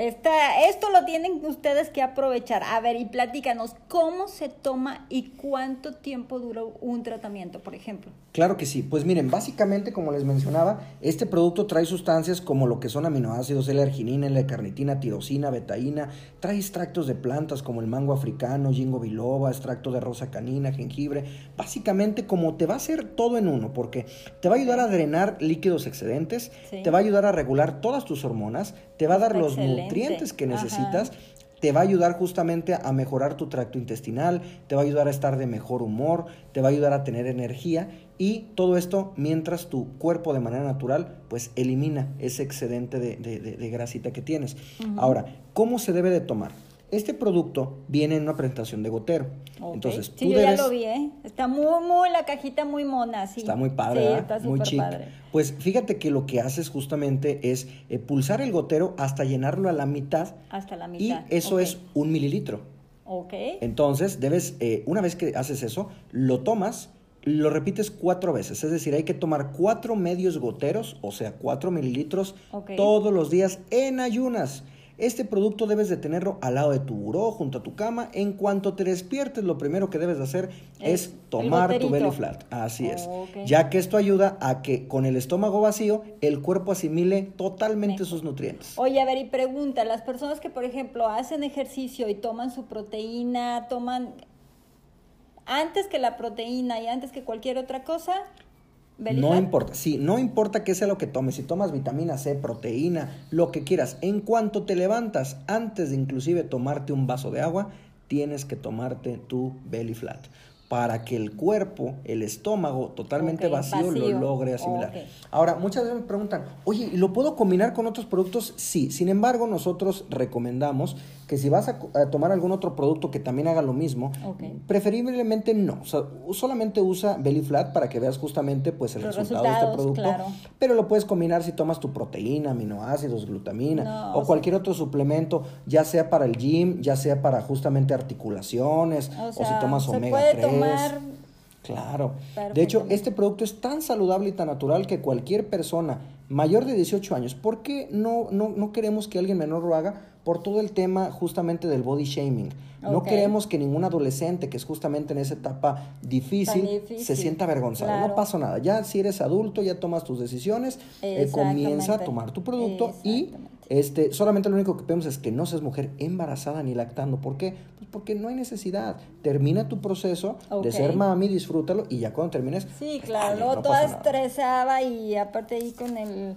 Esta, esto lo tienen ustedes que aprovechar. A ver, y platícanos, ¿cómo se toma y cuánto tiempo dura un tratamiento, por ejemplo? Claro que sí. Pues miren, básicamente, como les mencionaba, este producto trae sustancias como lo que son aminoácidos, L-arginina, L-carnitina, tirosina, betaína, trae extractos de plantas como el mango africano, ginkgo biloba, extracto de rosa canina, jengibre, básicamente como te va a hacer todo en uno, porque te va a ayudar a drenar líquidos excedentes, Sí. te va a ayudar a regular todas tus hormonas, te va a dar los. Nutrientes que Ajá. necesitas, te va a ayudar justamente a mejorar tu tracto intestinal, te va a ayudar a estar de mejor humor, te va a ayudar a tener energía y todo esto mientras tu cuerpo de manera natural pues elimina ese excedente de, de- de- de grasita que tienes. Ahora, ¿cómo se debe de tomar? Este producto viene en una presentación de gotero. Entonces, sí, tú yo debes... ya lo vi, ¿eh? Está muy, muy, la cajita muy mona, sí. Está muy padre, Sí, ¿verdad? está muy chic. padre. Pues fíjate que lo que haces justamente es eh, pulsar el gotero hasta llenarlo a la mitad Hasta la y mitad. eso ok. es un mililitro. Ok. Entonces, debes, eh, una vez que haces eso, lo tomas, lo repites cuatro veces. Es decir, hay que tomar cuatro medios goteros, o sea, cuatro mililitros, todos los días en ayunas. Este producto debes de tenerlo al lado de tu buró, junto a tu cama. En cuanto te despiertes, lo primero que debes de hacer Es tomar tu belly flat. Así es. Ok. Ya que esto ayuda a que con el estómago vacío, el cuerpo asimile totalmente sus nutrientes. Oye, a ver, y pregunta, las personas que, por ejemplo, hacen ejercicio y toman su proteína, toman antes que la proteína y antes que cualquier otra cosa, No importa, sí, no importa qué sea lo que tomes, si tomas vitamina C, proteína, lo que quieras, en cuanto te levantas, antes de inclusive tomarte un vaso de agua, tienes que tomarte tu belly flat para que el cuerpo, el estómago totalmente vacío, vacío. lo logre asimilar. Ahora, muchas veces me preguntan, oye, ¿y lo puedo combinar con otros productos? Sí, sin embargo, nosotros recomendamos que si vas a, tomar algún otro producto que también haga lo mismo, preferiblemente no. O sea, solamente usa Belly Flat para que veas justamente pues, el Los resultado de este producto. claro. Pero lo puedes combinar si tomas tu proteína, aminoácidos, glutamina No, o o cualquier otro suplemento, ya sea para el gym, ya sea para justamente articulaciones, O si tomas omega puede 3. tomar Claro. De hecho, este producto es tan saludable y tan natural que cualquier persona mayor de 18 años, ¿por qué no, no, no queremos que alguien menor lo haga? Por todo el tema justamente del body shaming. No queremos que ningún adolescente que es justamente en esa etapa difícil, se sienta avergonzado. claro. No pasa nada. Ya si eres adulto, ya tomas tus decisiones, eh, comienza a tomar tu producto y este, solamente lo único que pedimos es que no seas mujer embarazada ni lactando. ¿Por qué? Pues porque no hay necesidad. Termina tu proceso de ser mami, disfrútalo y ya cuando termines. Sí, pues, claro, dale, no toda estresada y aparte ahí con el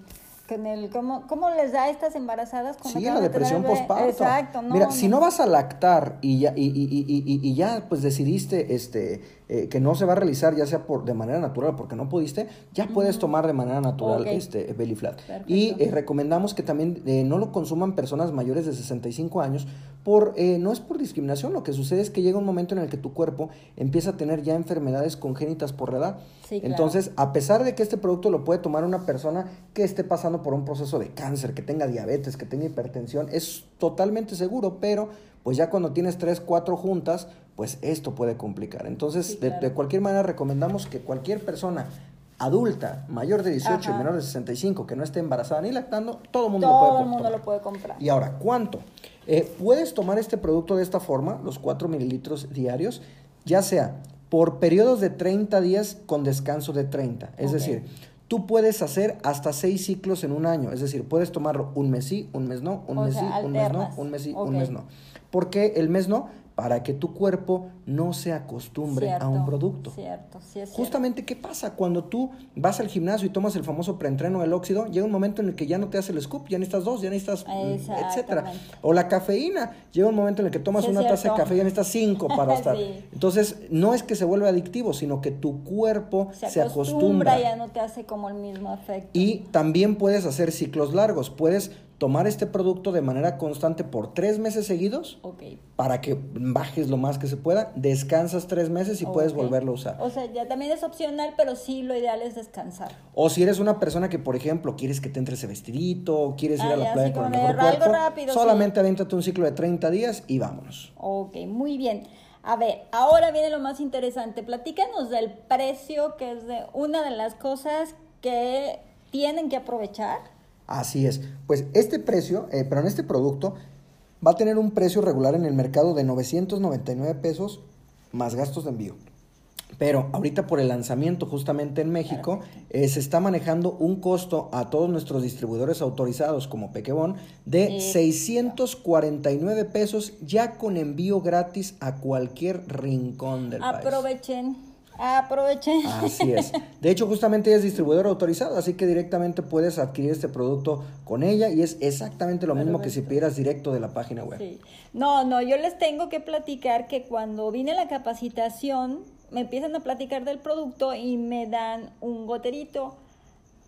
con el ¿cómo, cómo les da a estas embarazadas cuando Sí, la depresión postparto. Exacto, no. Mira, si no vas a lactar y ya, y, y- y- y- y ya pues decidiste este, eh, que no se va a realizar ya sea por de manera natural porque no pudiste, ya puedes tomar de manera natural este belly flat. Perfecto. Y eh, recomendamos que también eh, no lo consuman personas mayores de 65 años por eh, no es por discriminación, lo que sucede es que llega un momento en el que tu cuerpo empieza a tener ya enfermedades congénitas por la edad. Sí, claro. Entonces, a pesar de que este producto lo puede tomar una persona que esté pasando por un proceso de cáncer, que tenga diabetes, que tenga hipertensión, es totalmente seguro, pero pues ya cuando tienes tres, cuatro juntas, pues esto puede complicar. Entonces, Sí, de- claro. de, cualquier manera recomendamos que cualquier persona adulta, mayor de 18 y menor de 65, que no esté embarazada ni lactando, todo el mundo lo puede Todo el mundo tomar. lo puede comprar. Y ahora, ¿cuánto? Eh, puedes tomar este producto de esta forma, los 4 mililitros diarios, ya sea por periodos de 30 días con descanso de 30. Es decir, tú puedes hacer hasta 6 ciclos en un año. Es decir, puedes tomarlo un mes sí, un mes no, un O mes sea, sí, un mes no, un mes sí, un mes no. ¿Por qué el mes no? Para que tu cuerpo no se acostumbre a un producto. Cierto, sí es cierto. Justamente, ¿qué pasa? Cuando tú vas al gimnasio y tomas el famoso preentreno del óxido, llega un momento en el que ya no te hace el scoop, ya necesitas dos, ya necesitas, mm, etcétera. O la cafeína, llega un momento en el que tomas Sí, una taza de café y ya necesitas cinco para [LAUGHS] estar. Sí. Entonces, no es que se vuelva adictivo, sino que tu cuerpo se, se acostumbra. acostumbra, ya no te hace como el mismo efecto. Y también puedes hacer ciclos largos. Puedes tomar este producto de manera constante por tres meses seguidos Ok. para que bajes lo más que se pueda, descansas tres meses y puedes volverlo a usar. O sea, ya también es opcional, pero sí lo ideal es descansar. O si eres una persona que, por ejemplo, quieres que te entre ese vestidito, quieres ir Ah, a la ya, playa sí, con el mejor cuerpo, rápido, solamente aviéntate un ciclo de 30 días y vámonos. Ok, muy bien. A ver, ahora viene lo más interesante. Platícanos del precio, que es de una de las cosas que tienen que aprovechar. Así es. Pues este precio, eh, pero en este producto, va a tener un precio regular en el mercado de 999 pesos más gastos de envío. Pero ahorita por el lanzamiento justamente en México, eh, se está manejando un costo a todos nuestros distribuidores autorizados como Pequebón de Exacto. 649 pesos ya con envío gratis a cualquier rincón del país. Aprovechen, aprovechen. Así es. De hecho, justamente ella es distribuidora autorizada, así que directamente puedes adquirir este producto con ella y es exactamente lo mismo que si pidieras directo de la página web. Sí. No, no, yo les tengo que platicar que cuando vine a la capacitación me empiezan a platicar del producto y me dan un goterito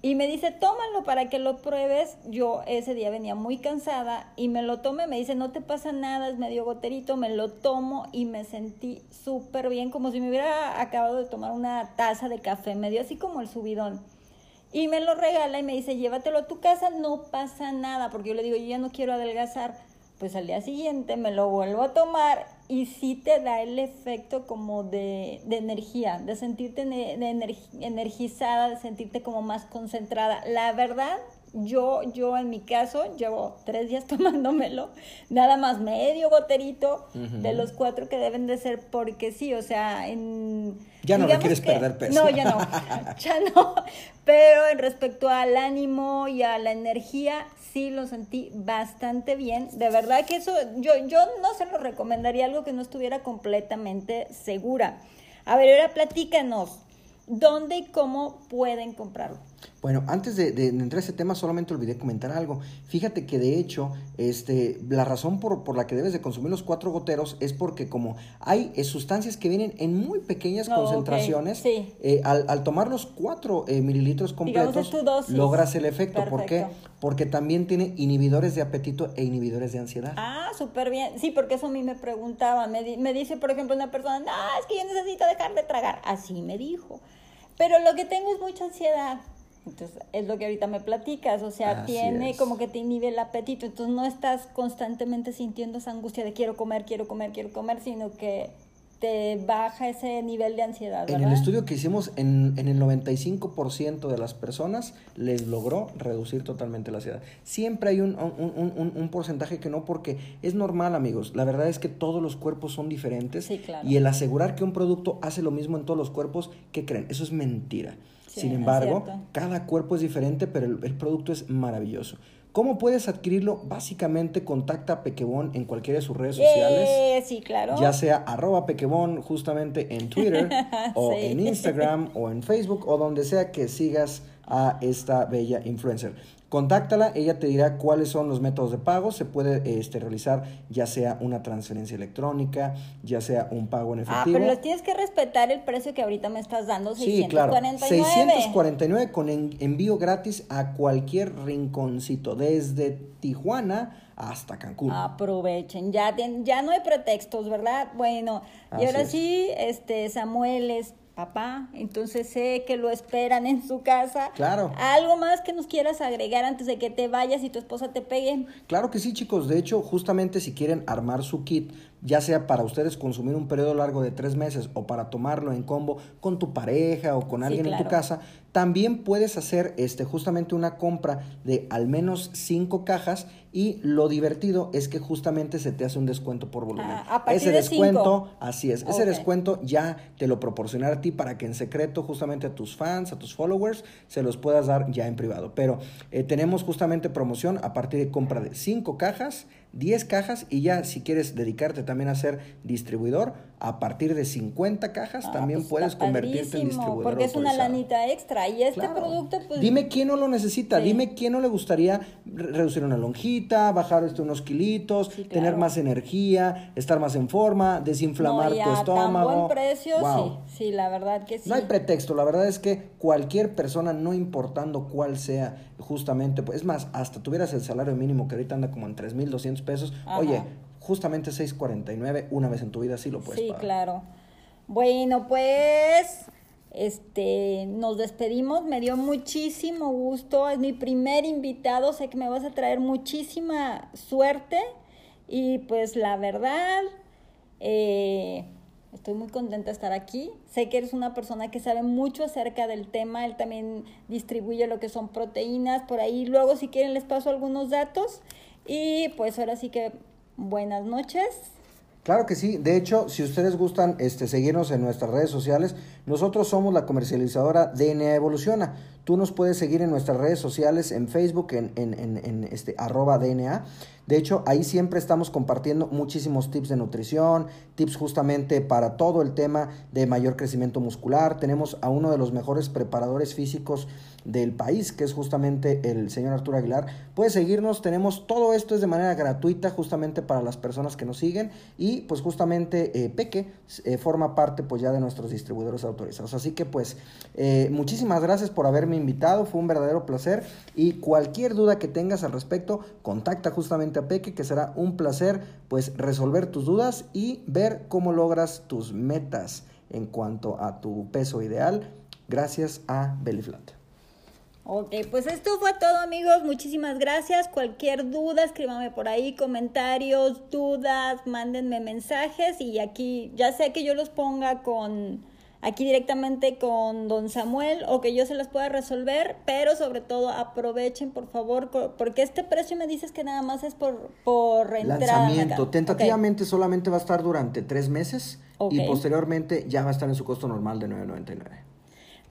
y me dice, tómalo para que lo pruebes. Yo ese día venía muy cansada y me lo tomé, me dice, no te pasa nada, es medio goterito, me lo tomo y me sentí súper bien, como si me hubiera acabado de tomar una taza de café, me dio así como el subidón. Y me lo regala y me dice, llévatelo a tu casa, no pasa nada, porque yo le digo, yo ya no quiero adelgazar. Pues al día siguiente me lo vuelvo a tomar y sí te da el efecto como de, de energía, de sentirte de energi- energizada, de sentirte como más concentrada. La verdad, yo, yo en mi caso llevo tres días [LAUGHS] tomándomelo, nada más medio goterito de los cuatro que deben de ser, porque sí, o sea, en... Ya no que- perder peso. No, ya no, [LAUGHS] ya no. Pero en respecto al ánimo y a la energía, sí lo sentí bastante bien. De verdad que eso, yo, yo no se lo recomendaría algo que no estuviera completamente segura. A ver, ahora platícanos, ¿dónde y cómo pueden comprarlo? Bueno, antes de, de entrar a ese tema, solamente olvidé comentar algo. Fíjate que de hecho, este, la razón por, por la que debes de consumir los cuatro goteros es porque como hay eh, sustancias que vienen en muy pequeñas ok, concentraciones, sí. eh, al, al tomar los cuatro eh, mililitros completos, logras el efecto. ¿Por qué? Porque también tiene inhibidores de apetito e inhibidores de ansiedad. Ah, súper bien. Sí, porque eso a mí me preguntaban. Me, di- me dice, por ejemplo, una persona, no, es que yo necesito dejar de tragar. Así me dijo. Pero lo que tengo es mucha ansiedad. Entonces, es lo que ahorita me platicas. O sea, Así tiene es. como que te inhibe el apetito. Entonces, no estás constantemente sintiendo esa angustia de quiero comer, quiero comer, quiero comer, sino que te baja ese nivel de ansiedad. En el estudio que hicimos, en, en el 95% de las personas les logró reducir totalmente la ansiedad. Siempre hay un, un- un- un- un porcentaje que no, porque es normal, amigos. La verdad es que todos los cuerpos son diferentes. Sí, claro. Y el asegurar que un producto hace lo mismo en todos los cuerpos, ¿qué creen? Eso es mentira. Sí, Sin embargo, cada cuerpo es diferente, pero el, el producto es maravilloso. ¿Cómo puedes adquirirlo? Básicamente contacta a Pequebón en cualquiera de sus redes sociales Eh, sí, claro. ya sea arroba pequebón justamente en Twitter [LAUGHS] o Sí. en Instagram o en Facebook o donde sea que sigas a esta bella influencer. Contáctala, ella te dirá cuáles son los métodos de pago, se puede este, realizar ya sea una transferencia electrónica, ya sea un pago en Ah, efectivo. pero les tienes que respetar el precio que ahorita me estás dando, Sí, claro. 649. 649 con en- envío gratis a cualquier rinconcito, desde Tijuana hasta Cancún. Aprovechen, ya, ya no hay pretextos, ¿verdad? Bueno, y ahora es. sí, este Samuel es papá, entonces sé que lo esperan en su casa. Claro. Algo más que nos quieras agregar antes de que te vayas y tu esposa te pegue. Claro que sí, chicos. De hecho, justamente si quieren armar su kit, ya sea para ustedes consumir un periodo largo de tres meses o para tomarlo en combo con tu pareja o con Sí, alguien en tu casa, también puedes hacer este, justamente una compra de al menos cinco cajas y lo divertido es que justamente se te hace un descuento por volumen. Ah, a Ese de descuento, cinco. así es, ese descuento ya te lo proporcionará a ti para que en secreto justamente a tus fans, a tus followers, se los puedas dar ya en privado. Pero eh, tenemos justamente promoción a partir de compra de 5 cajas, 10 cajas y ya si quieres dedicarte también a ser distribuidor, a partir de 50 cajas Ah, también pues puedes convertirte en distribuidor Porque es una autorizado. lanita extra. Y este Claro. producto, pues. Dime quién no lo necesita, Sí. dime quién no le gustaría re- reducir una lonjita, bajar este, unos kilitos, Sí, claro. tener más energía, estar más en forma, desinflamar no, y tu a estómago. tan buen precio, Wow. sí. Sí, la verdad que sí. No hay pretexto, la verdad es que cualquier persona, no importando cuál sea, justamente, pues es más, hasta tuvieras el salario mínimo que ahorita anda como en 3.200 pesos, Ajá. oye, justamente 6.49 una vez en tu vida sí lo puedes Sí, pagar. claro. Bueno, pues este nos despedimos, me dio muchísimo gusto, es mi primer invitado, sé que me vas a traer muchísima suerte y pues la verdad eh, estoy muy contenta de estar aquí. Sé que eres una persona que sabe mucho acerca del tema, él también distribuye lo que son proteínas, por ahí luego si quieren les paso algunos datos y pues ahora sí que buenas noches. Claro que sí. De hecho, si ustedes gustan este, seguirnos en nuestras redes sociales, nosotros somos la comercializadora DNA Evoluciona. Tú nos puedes seguir en nuestras redes sociales, en Facebook, en, en, en, este, arroba DNA. De hecho, ahí siempre estamos compartiendo muchísimos tips de nutrición, tips justamente para todo el tema de mayor crecimiento muscular. Tenemos a uno de los mejores preparadores físicos del país, que es justamente el señor Arturo Aguilar. Puedes seguirnos, tenemos todo esto es de manera gratuita justamente para las personas que nos siguen y pues justamente eh, Peque eh, forma parte pues ya de nuestros distribuidores autorizados. Así que pues eh, muchísimas gracias por haberme invitado, fue un verdadero placer y cualquier duda que tengas al respecto, contacta justamente a Peque que será un placer pues resolver tus dudas y ver cómo logras tus metas en cuanto a tu peso ideal gracias a Bellyflat. Ok, pues esto fue todo amigos, muchísimas gracias. Cualquier duda, escríbame por ahí, comentarios, dudas, mándenme mensajes y aquí ya sea que yo los ponga con aquí directamente con don Samuel o que yo se las pueda resolver, pero sobre todo aprovechen por favor, porque este precio me dices que nada más es por, por. Lanzamiento. acá. Tentativamente solamente va a estar durante tres meses y posteriormente ya va a estar en su costo normal de 9.99.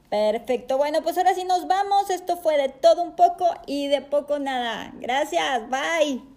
Perfecto, bueno, pues ahora sí nos vamos. Esto fue de todo un poco y de poco nada. Gracias, bye.